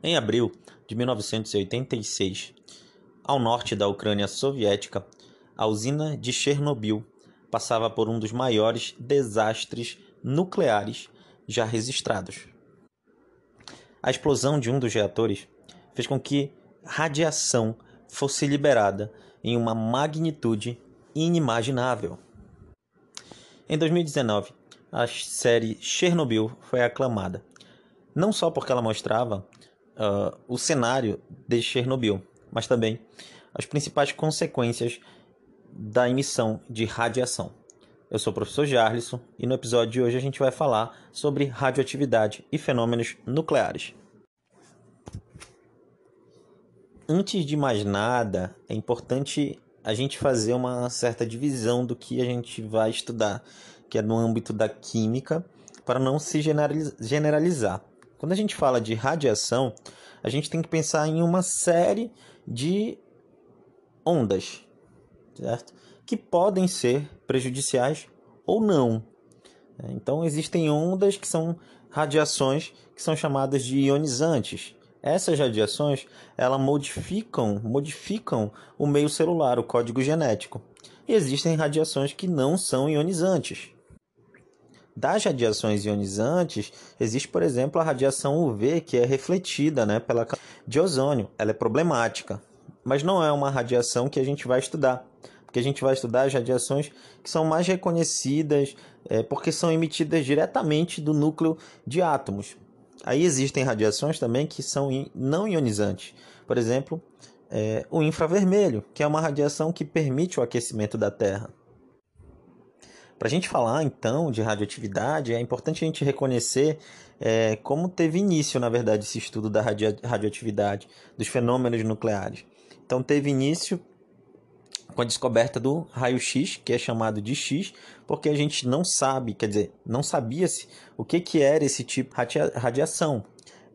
Em abril de 1986, ao norte da Ucrânia soviética, a usina de Chernobyl passava por um dos maiores desastres nucleares já registrados. A explosão de um dos reatores fez com que radiação fosse liberada em uma magnitude inimaginável. Em 2019, a série Chernobyl foi aclamada, não só porque ela mostrava uh, o cenário de Chernobyl, mas também as principais consequências da emissão de radiação. Eu sou o professor Jarlisson e no episódio de hoje a gente vai falar sobre radioatividade e fenômenos nucleares. Antes de mais nada, é importante a gente fazer uma certa divisão do que a gente vai estudar, que é no âmbito da química, para não se generalizar. Quando a gente fala de radiação, a gente tem que pensar em uma série de ondas, certo? Que podem ser prejudiciais ou não. Então existem ondas que são radiações que são chamadas de ionizantes. Essas radiações, elas modificam, modificam o meio celular, o código genético. E existem radiações que não são ionizantes. Das radiações ionizantes, existe, por exemplo, a radiação UV, que é refletida né, pela de ozônio. Ela é problemática, mas não é uma radiação que a gente vai estudar, porque a gente vai estudar as radiações que são mais reconhecidas, é, porque são emitidas diretamente do núcleo de átomos. Aí existem radiações também que são não ionizantes. Por exemplo, é, o infravermelho, que é uma radiação que permite o aquecimento da Terra. Para a gente falar então de radioatividade, é importante a gente reconhecer é, como teve início, na verdade, esse estudo da radio radioatividade, dos fenômenos nucleares. Então, teve início com a descoberta do raio-x, que é chamado de X, porque a gente não sabe, quer dizer, não sabia-se o que, que era esse tipo de radiação.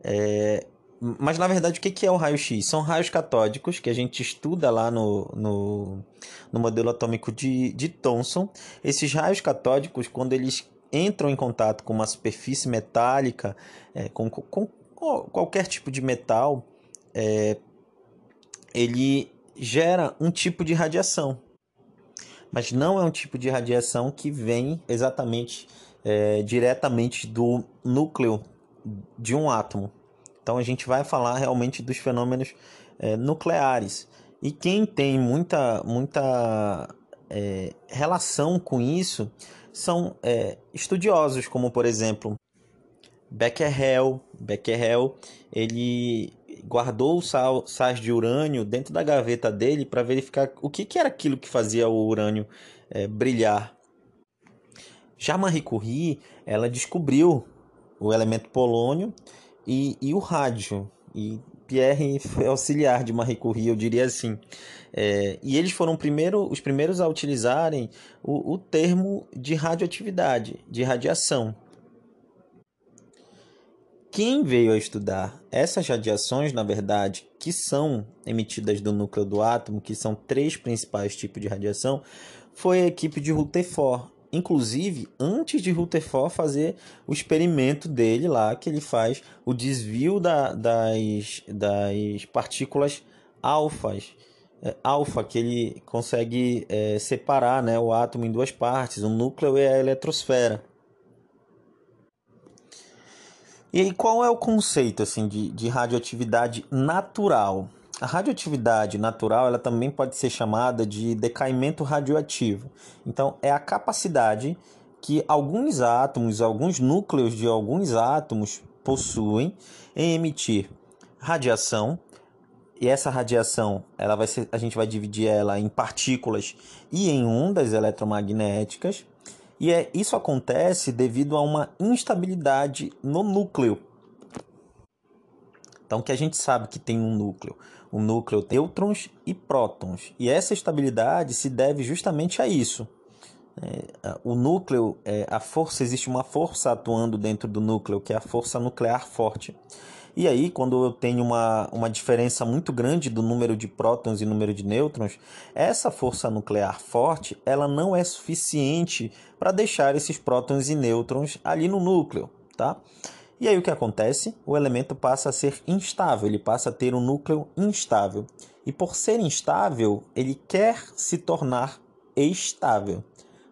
É, mas na verdade, o que é o raio-x? São raios catódicos que a gente estuda lá no, no, no modelo atômico de, de Thomson. Esses raios catódicos, quando eles entram em contato com uma superfície metálica, é, com, com, com, qualquer tipo de metal, é, ele gera um tipo de radiação. Mas não é um tipo de radiação que vem exatamente é, diretamente do núcleo de um átomo. Então a gente vai falar realmente dos fenômenos é, nucleares. E quem tem muita, muita é, relação com isso são é, estudiosos, como por exemplo Becquerel. Becquerel ele guardou o sais de urânio dentro da gaveta dele para verificar o que, que, era aquilo que fazia o urânio é, brilhar. Já Marie Curie, ela descobriu o elemento polônio e, e o rádio. E Pierre foi auxiliar de Marie Curie, eu diria assim. É, e eles foram primeiro, os primeiros a utilizarem o, o termo de radioatividade, de radiação. Quem veio a estudar essas radiações, na verdade, que são emitidas do núcleo do átomo, que são três principais tipos de radiação, foi a equipe de Rutherford, Inclusive, antes de Rutherford fazer o experimento dele lá, que ele faz o desvio da, das, das partículas alfas, é, alfa, que ele consegue é, separar né, o átomo em duas partes, o núcleo e a eletrosfera. E aí, qual é o conceito assim, de, de radioatividade natural? A radioatividade natural ela também pode ser chamada de decaimento radioativo. Então, é a capacidade que alguns átomos, alguns núcleos de alguns átomos possuem em emitir radiação. E essa radiação, ela vai ser, a gente vai dividir ela em partículas e em ondas eletromagnéticas. E é, isso acontece devido a uma instabilidade no núcleo então, que a gente sabe que tem um núcleo. O núcleo tem nêutrons e prótons. E essa estabilidade se deve justamente a isso. É, o núcleo, é, a força, existe uma força atuando dentro do núcleo, que é a força nuclear forte. E aí, quando eu tenho uma, uma diferença muito grande do número de prótons e número de nêutrons, essa força nuclear forte ela não é suficiente para deixar esses prótons e nêutrons ali no núcleo. Tá? E aí o que acontece? O elemento passa a ser instável, ele passa a ter um núcleo instável. E por ser instável, ele quer se tornar estável.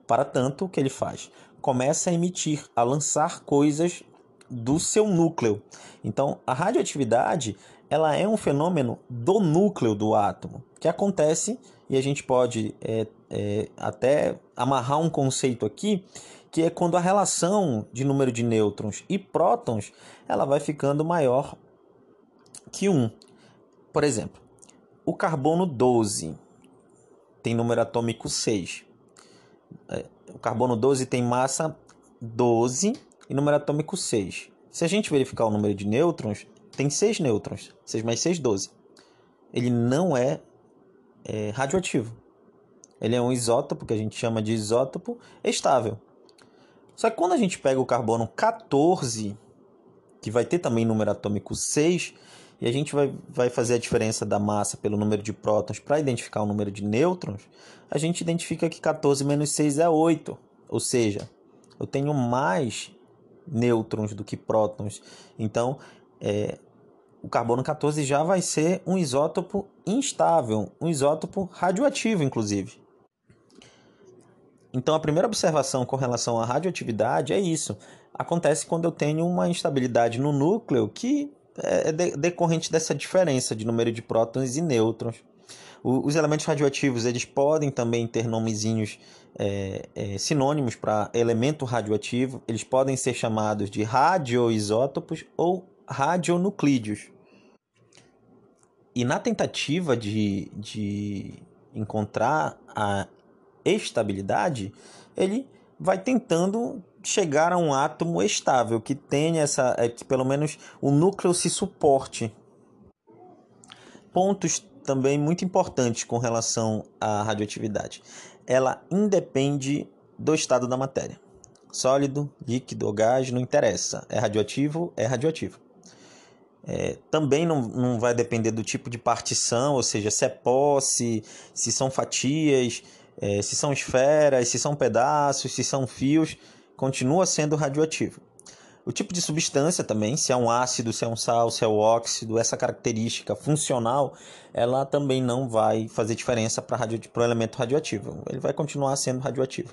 Para tanto, o que ele faz? Começa a emitir, a lançar coisas do seu núcleo. Então, a radioatividade ela é um fenômeno do núcleo do átomo, que acontece, e a gente pode é, é, até amarrar um conceito aqui, que é quando a relação de número de nêutrons e prótons ela vai ficando maior que 1. Por exemplo, o carbono 12 tem número atômico 6. É, o carbono 12 tem massa 12 e número atômico 6. Se a gente verificar o número de nêutrons, tem 6 nêutrons. 6 mais 6, 12. Ele não é, é radioativo. Ele é um isótopo, que a gente chama de isótopo estável. Só que quando a gente pega o carbono 14, que vai ter também número atômico 6, e a gente vai, vai fazer a diferença da massa pelo número de prótons para identificar o número de nêutrons, a gente identifica que 14 menos 6 é 8. Ou seja, eu tenho mais nêutrons do que prótons. Então, é, o carbono 14 já vai ser um isótopo instável, um isótopo radioativo, inclusive. Então, a primeira observação com relação à radioatividade é isso. Acontece quando eu tenho uma instabilidade no núcleo que é decorrente dessa diferença de número de prótons e nêutrons. Os elementos radioativos eles podem também ter nomezinhos é, é, sinônimos para elemento radioativo. Eles podem ser chamados de radioisótopos ou radionuclídeos. E na tentativa de, de encontrar a estabilidade, ele vai tentando chegar a um átomo estável que tenha essa, é, que pelo menos o núcleo se suporte. Pontos também muito importantes com relação à radioatividade. Ela independe do estado da matéria. Sólido, líquido ou gás, não interessa. É radioativo, é radioativo. É, também não, não vai depender do tipo de partição, ou seja, se é posse, se são fatias, é, se são esferas, se são pedaços, se são fios, continua sendo radioativo. O tipo de substância também, se é um ácido, se é um sal, se é um óxido, essa característica funcional, ela também não vai fazer diferença para radio, o elemento radioativo. Ele vai continuar sendo radioativo.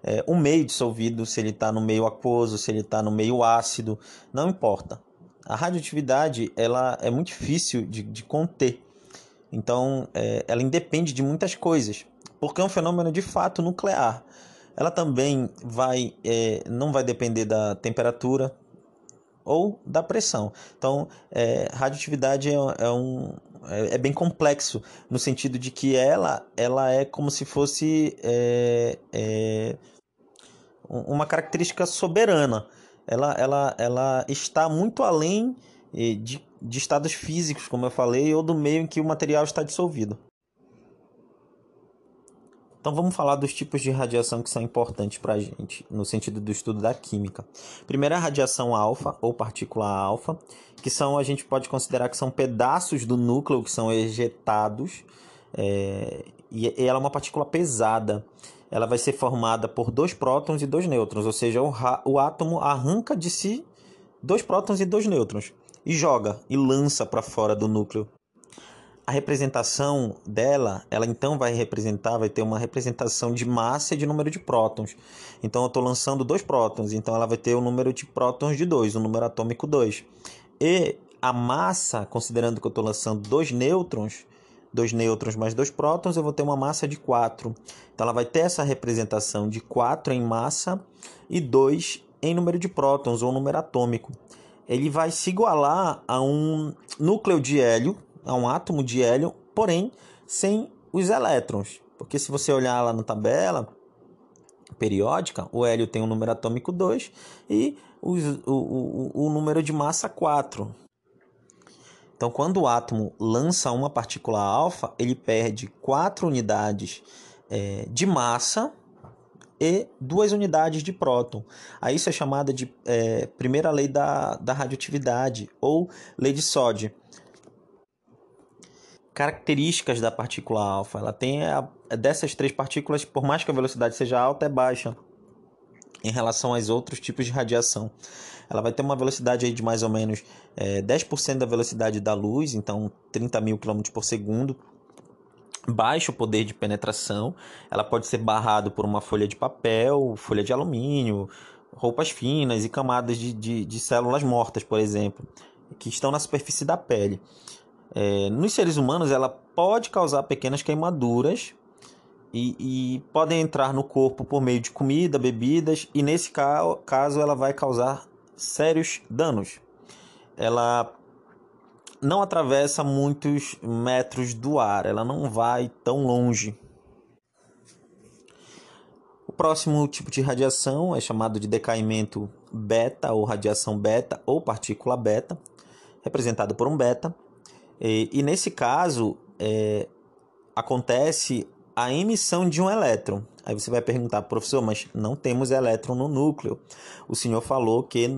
É, o meio dissolvido, se ele está no meio aquoso, se ele está no meio ácido, não importa. A radioatividade ela é muito difícil de, de conter. Então, é, ela independe de muitas coisas porque é um fenômeno de fato nuclear. Ela também vai, é, não vai depender da temperatura ou da pressão. Então, é, radioatividade é, é um, é, é, bem complexo no sentido de que ela, ela é como se fosse é, é, uma característica soberana. Ela, ela, ela está muito além de, de estados físicos, como eu falei, ou do meio em que o material está dissolvido. Então vamos falar dos tipos de radiação que são importantes para a gente, no sentido do estudo da química. Primeiro a radiação alfa, ou partícula alfa, que são, a gente pode considerar que são pedaços do núcleo que são ejetados, é, e ela é uma partícula pesada. Ela vai ser formada por dois prótons e dois nêutrons, ou seja, o, o átomo arranca de si dois prótons e dois nêutrons e joga e lança para fora do núcleo a representação dela, ela então vai representar, vai ter uma representação de massa e de número de prótons. Então eu estou lançando dois prótons, então ela vai ter o número de prótons de 2, o número atômico 2. E a massa, considerando que eu estou lançando dois nêutrons, dois nêutrons mais dois prótons, eu vou ter uma massa de 4. Então ela vai ter essa representação de 4 em massa e 2 em número de prótons ou número atômico. Ele vai se igualar a um núcleo de hélio, a um átomo de hélio, porém sem os elétrons. Porque se você olhar lá na tabela periódica, o hélio tem o um número atômico 2 e o, o, o número de massa 4. Então, quando o átomo lança uma partícula alfa, ele perde 4 unidades é, de massa e duas unidades de próton. Aí isso é chamada de é, primeira lei da, da radioatividade ou lei de Soddy características da partícula alfa. Ela tem a, dessas três partículas, por mais que a velocidade seja alta, é baixa. em relação aos outros tipos de radiação. Ela vai ter uma velocidade aí de mais ou menos é, 10% da velocidade da luz, então 30 mil km por segundo. Baixo poder de penetração, ela pode ser barrado por uma folha de papel, folha de alumínio, roupas finas e camadas de, de, de células mortas, por exemplo, que estão na superfície da pele. É, nos seres humanos, ela pode causar pequenas queimaduras e, e, podem entrar no corpo por meio de comida, bebidas, e nesse caso ela vai causar sérios danos. Ela não atravessa muitos metros do ar, ela não vai tão longe. O próximo tipo de radiação é chamado de decaimento beta ou radiação beta ou partícula beta, representado por um beta. E, e nesse caso, é, acontece a emissão de um elétron. Aí você vai perguntar, professor, mas não temos elétron no núcleo. O senhor falou que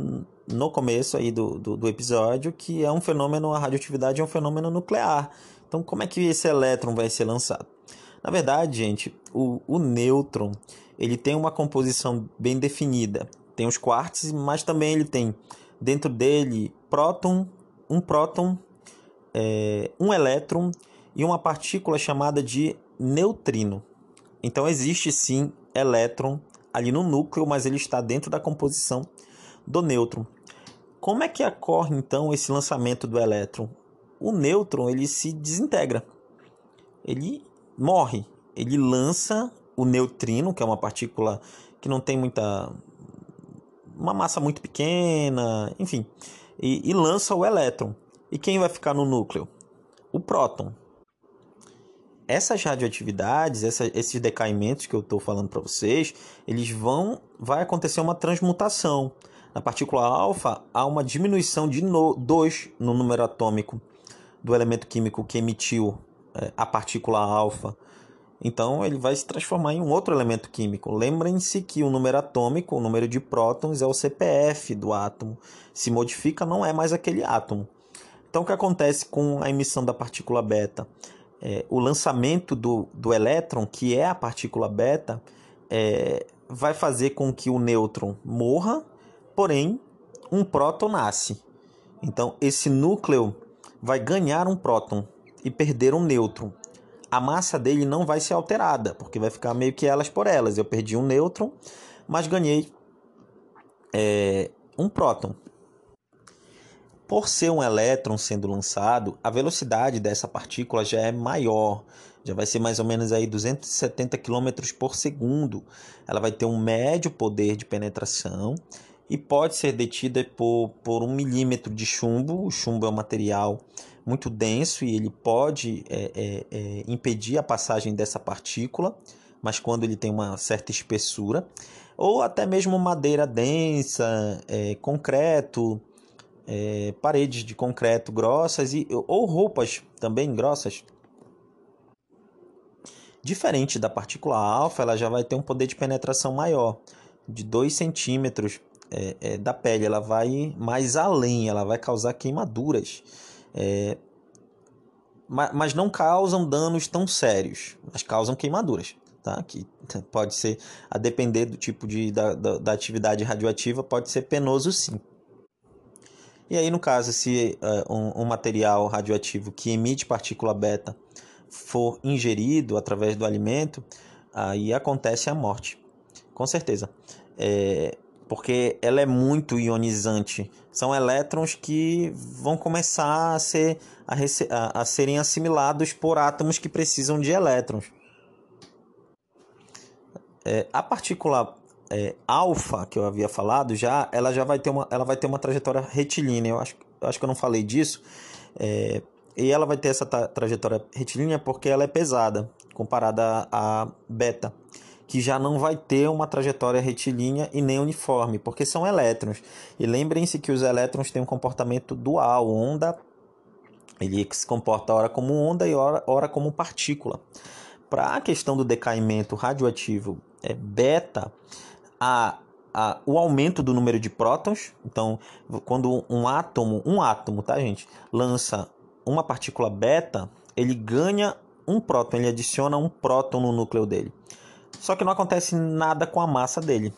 no começo aí do, do, do, episódio que é um fenômeno, a radioatividade é um fenômeno nuclear. Então, como é que esse elétron vai ser lançado? Na verdade, gente, o, o nêutron ele tem uma composição bem definida. Tem os quarks, mas também ele tem dentro dele próton, um próton, é, um elétron e uma partícula chamada de neutrino. Então existe sim elétron ali no núcleo, mas ele está dentro da composição do nêutron. Como é que ocorre então esse lançamento do elétron? O nêutron ele se desintegra, ele morre, ele lança o neutrino, que é uma partícula que não tem muita uma massa muito pequena, enfim, e, e lança o elétron. E quem vai ficar no núcleo? O próton essas radioatividades, essa, esses decaimentos que eu estou falando para vocês, eles vão, vai acontecer uma transmutação. Na partícula alfa há uma diminuição de 2 no, no número atômico do elemento químico que emitiu é, a partícula alfa. Então ele vai se transformar em um outro elemento químico. Lembrem-se que o número atômico, o número de prótons, é o CPF do átomo. Se modifica, não é mais aquele átomo. Então o que acontece com a emissão da partícula beta? é, o lançamento do, do elétron, que é a partícula beta, é, vai fazer com que o nêutron morra, porém um próton nasce. Então esse núcleo vai ganhar um próton e perder um nêutron. A massa dele não vai ser alterada, porque vai ficar meio que elas por elas. Eu perdi um nêutron, mas ganhei é, um próton. Por ser um elétron sendo lançado, a velocidade dessa partícula já é maior, já vai ser mais ou menos aí 270 km por segundo. Ela vai ter um médio poder de penetração e pode ser detida por, por um milímetro de chumbo. O chumbo é um material muito denso e ele pode é, é, é, impedir a passagem dessa partícula, mas quando ele tem uma certa espessura, ou até mesmo madeira densa, é, concreto é, paredes de concreto grossas e, ou roupas também grossas. Diferente da partícula alfa, ela já vai ter um poder de penetração maior, de 2 centímetros é, é, da pele. Ela vai mais além, ela vai causar queimaduras. É, mas não causam danos tão sérios, mas causam queimaduras. Tá? Que pode ser, a depender do tipo de, da, da, da atividade radioativa, pode ser penoso sim. E aí, no caso, se uh, um, um, material radioativo que emite partícula beta for ingerido através do alimento, aí acontece a morte, com certeza. É, porque ela é muito ionizante. São elétrons que vão começar a, ser, a, a, a serem assimilados por átomos que precisam de elétrons. É, a partícula é, alfa que eu havia falado já, ela já vai ter uma, ela vai ter uma trajetória retilínea. Eu acho, eu acho que eu não falei disso. É, e ela vai ter essa trajetória retilínea porque ela é pesada comparada a beta, que já não vai ter uma trajetória retilínea e nem uniforme, porque são elétrons. E lembrem-se que os elétrons têm um comportamento dual, onda ele se comporta ora como onda e ora, ora como partícula. Para a questão do decaimento radioativo é, beta, a, a, o aumento do número de prótons. Então, quando um átomo, um átomo, tá, gente, lança uma partícula beta, ele ganha um próton, ele adiciona um próton no núcleo dele. Só que não acontece nada com a massa dele.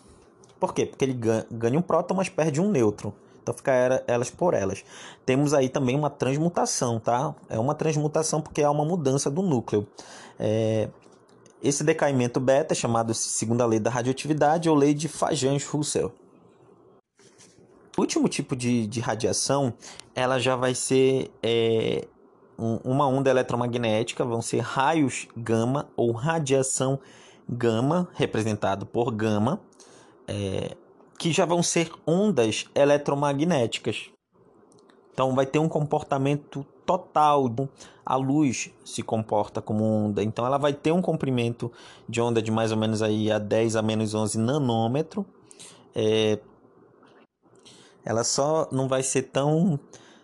Por quê? Porque ele ganha um próton, mas perde um nêutron. Então fica elas por elas. Temos aí também uma transmutação, tá? É uma transmutação porque há uma mudança do núcleo. É... Esse decaimento beta é chamado segunda lei da radioatividade ou lei de Fajan-Russell. O último tipo de, de radiação, ela já vai ser é, uma onda eletromagnética, vão ser raios gama ou radiação gama, representado por gama, é, que já vão ser ondas eletromagnéticas. Então vai ter um comportamento total. A luz se comporta como onda, então ela vai ter um comprimento de onda de mais ou menos aí a 10 a menos 11 nanômetro. É, ela só não vai ser tão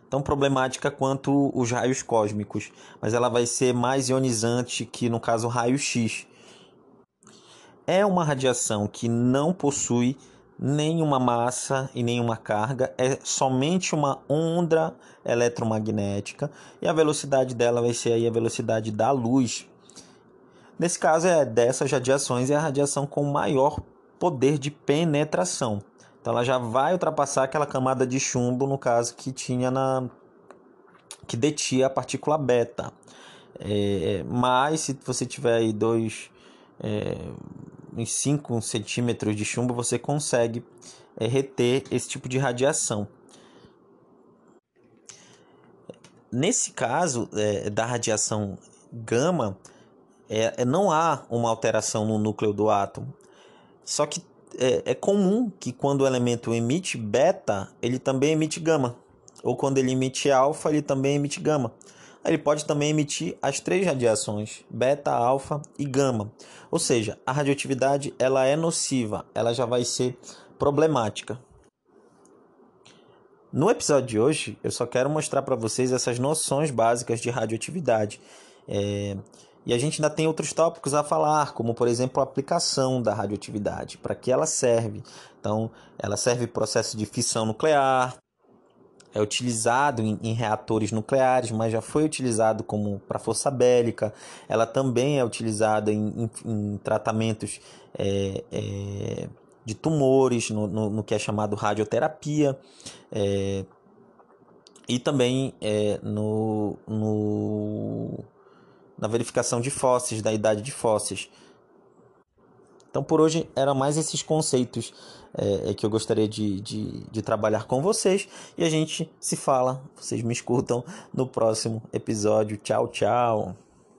tão problemática quanto os raios cósmicos, mas ela vai ser mais ionizante que no caso raio X. É uma radiação que não possui nenhuma massa e nenhuma carga, é somente uma onda eletromagnética e a velocidade dela vai ser aí a velocidade da luz. Nesse caso é dessas radiações é a radiação com maior poder de penetração. Então ela já vai ultrapassar aquela camada de chumbo, no caso que tinha na que detinha a partícula beta. É, mas se você tiver aí dois é, em 5 centímetros de chumbo, você consegue é, reter esse tipo de radiação. Nesse caso é, da radiação gama, é, é, não há uma alteração no núcleo do átomo. Só que é, é comum que quando o elemento emite beta, ele também emite gama. Ou quando ele emite alfa, ele também emite gama. Ele pode também emitir as três radiações, beta, alfa e gama. Ou seja, a radioatividade ela é nociva, ela já vai ser problemática. No episódio de hoje, eu só quero mostrar para vocês essas noções básicas de radioatividade. É, e a gente ainda tem outros tópicos a falar, como por exemplo a aplicação da radioatividade, para que ela serve. Então, ela serve processo de fissão nuclear, é utilizado em, em reatores nucleares, mas já foi utilizado como para força bélica. Ela também é utilizada em, em, em tratamentos é, é, de tumores, no, no, no, que é chamado radioterapia. É, e também é, no, no na verificação de fósseis, da idade de fósseis. Então, por hoje, era mais esses conceitos é, é, que eu gostaria de, de, de trabalhar com vocês. E a gente se fala, vocês me escutam no próximo episódio. Tchau, tchau.